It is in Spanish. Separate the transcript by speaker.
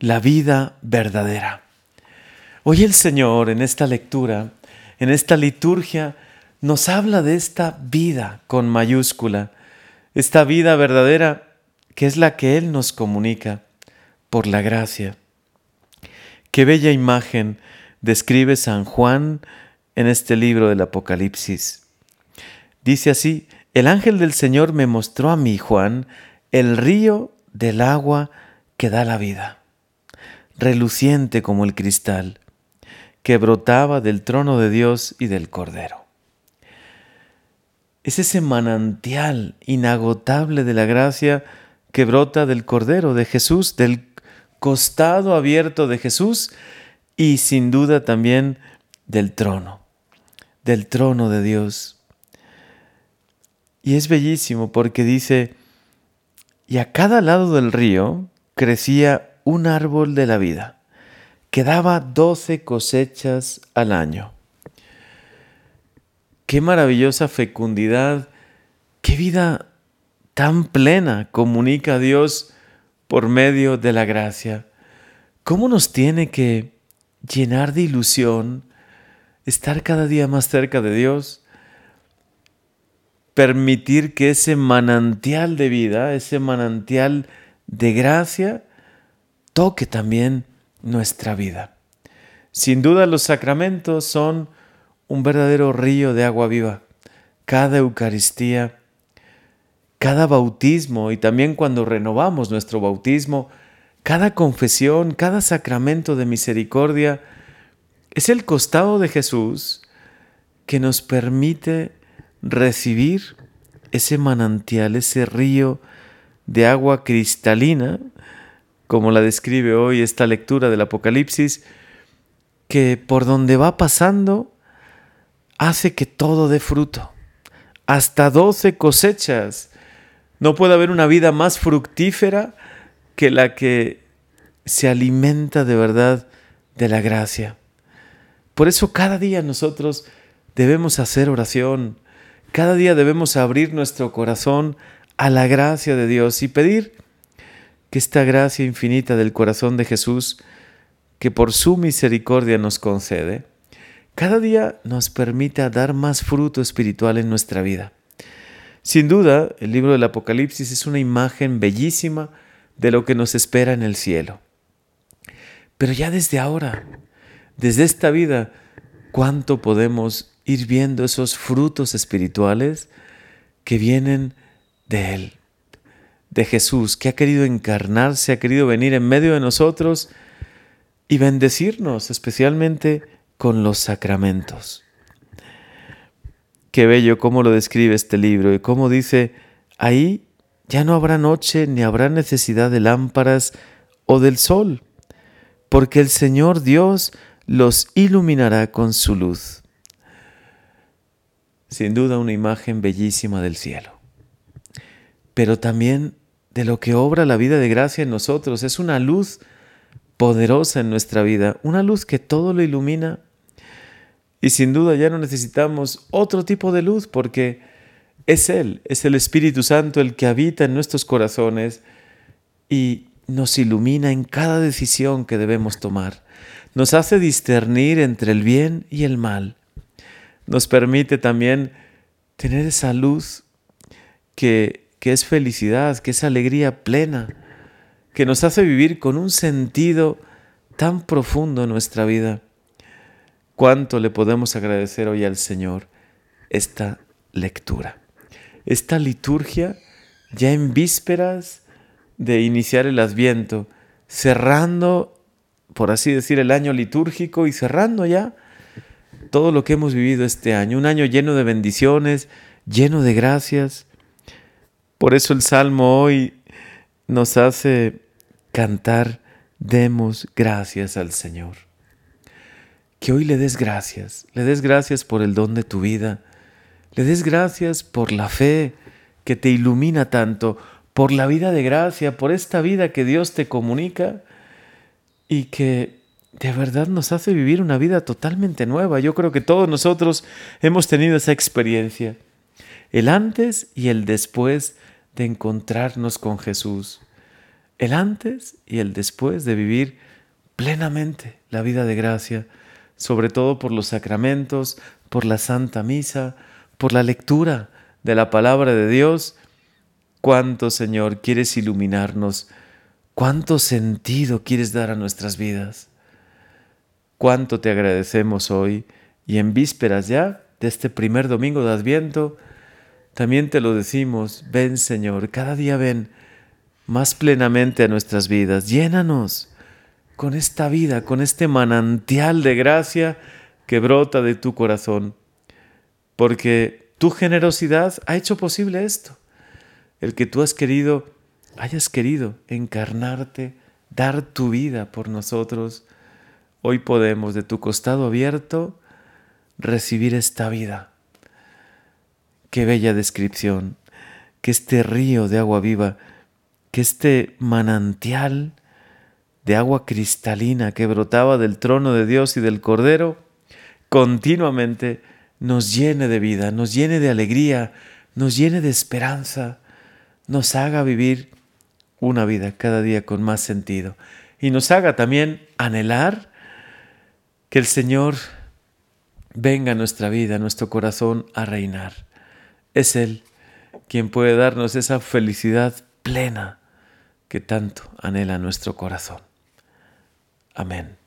Speaker 1: la vida verdadera. Hoy el Señor en esta lectura, en esta liturgia, nos habla de esta vida con mayúscula, esta vida verdadera que es la que Él nos comunica por la gracia. Qué bella imagen describe San Juan en este libro del Apocalipsis. Dice así, el ángel del Señor me mostró a mí, Juan, el río del agua que da la vida, reluciente como el cristal, que brotaba del trono de Dios y del Cordero. Es ese manantial inagotable de la gracia que brota del Cordero de Jesús, del costado abierto de Jesús y sin duda también del trono, del trono de Dios. Y es bellísimo porque dice, y a cada lado del río crecía un árbol de la vida, que daba doce cosechas al año. Qué maravillosa fecundidad, qué vida tan plena comunica Dios por medio de la gracia. ¿Cómo nos tiene que llenar de ilusión estar cada día más cerca de Dios? Permitir que ese manantial de vida, ese manantial de gracia, toque también nuestra vida. Sin duda los sacramentos son un verdadero río de agua viva. Cada Eucaristía cada bautismo y también cuando renovamos nuestro bautismo, cada confesión, cada sacramento de misericordia, es el costado de Jesús que nos permite recibir ese manantial, ese río de agua cristalina, como la describe hoy esta lectura del Apocalipsis, que por donde va pasando hace que todo dé fruto. Hasta doce cosechas no puede haber una vida más fructífera que la que se alimenta de verdad de la gracia. Por eso cada día nosotros debemos hacer oración, cada día debemos abrir nuestro corazón a la gracia de Dios y pedir que esta gracia infinita del corazón de Jesús, que por su misericordia nos concede, cada día nos permita dar más fruto espiritual en nuestra vida. Sin duda, el libro del Apocalipsis es una imagen bellísima de lo que nos espera en el cielo. Pero ya desde ahora, desde esta vida, ¿cuánto podemos ir viendo esos frutos espirituales que vienen de Él, de Jesús, que ha querido encarnarse, ha querido venir en medio de nosotros y bendecirnos especialmente con los sacramentos? Qué bello cómo lo describe este libro y cómo dice, ahí ya no habrá noche ni habrá necesidad de lámparas o del sol, porque el Señor Dios los iluminará con su luz. Sin duda una imagen bellísima del cielo, pero también de lo que obra la vida de gracia en nosotros. Es una luz poderosa en nuestra vida, una luz que todo lo ilumina y sin duda ya no necesitamos otro tipo de luz porque es Él, es el Espíritu Santo el que habita en nuestros corazones y nos ilumina en cada decisión que debemos tomar. Nos hace discernir entre el bien y el mal. Nos permite también tener esa luz que, que es felicidad, que es alegría plena, que nos hace vivir con un sentido tan profundo en nuestra vida. ¿Cuánto le podemos agradecer hoy al Señor esta lectura? Esta liturgia ya en vísperas de iniciar el adviento, cerrando, por así decir, el año litúrgico y cerrando ya todo lo que hemos vivido este año, un año lleno de bendiciones, lleno de gracias. Por eso el Salmo hoy nos hace cantar, demos gracias al Señor que hoy le des gracias, le des gracias por el don de tu vida, le des gracias por la fe que te ilumina tanto, por la vida de gracia, por esta vida que Dios te comunica y que de verdad nos hace vivir una vida totalmente nueva. Yo creo que todos nosotros hemos tenido esa experiencia, el antes y el después de encontrarnos con Jesús. el antes y el después de vivir plenamente la vida de gracia, sobre todo por los sacramentos, por la Santa Misa, por la lectura de la palabra de Dios. Cuánto, Señor, quieres iluminarnos, cuánto sentido quieres dar a nuestras vidas. Cuánto te agradecemos hoy y en vísperas ya de este primer domingo de Adviento, también te lo decimos, ven Señor, cada día ven más plenamente a nuestras vidas, llénanos con esta vida, con este manantial de gracia que brota de tu corazón, porque tu generosidad ha hecho posible esto, el que tú has querido, hayas querido encarnarte, dar tu vida por nosotros. Hoy podemos de tu costado abierto recibir esta vida. Qué bella descripción, que este río de agua viva, que este manantial de agua cristalina que brotaba del trono de Dios y del Cordero, continuamente nos llene de vida, nos llene de alegría, nos llene de esperanza, nos haga vivir una vida cada día con más sentido y nos haga también anhelar que el Señor venga a nuestra vida, a nuestro corazón a reinar. Es Él quien puede darnos esa felicidad plena que tanto anhela nuestro corazón. Amén.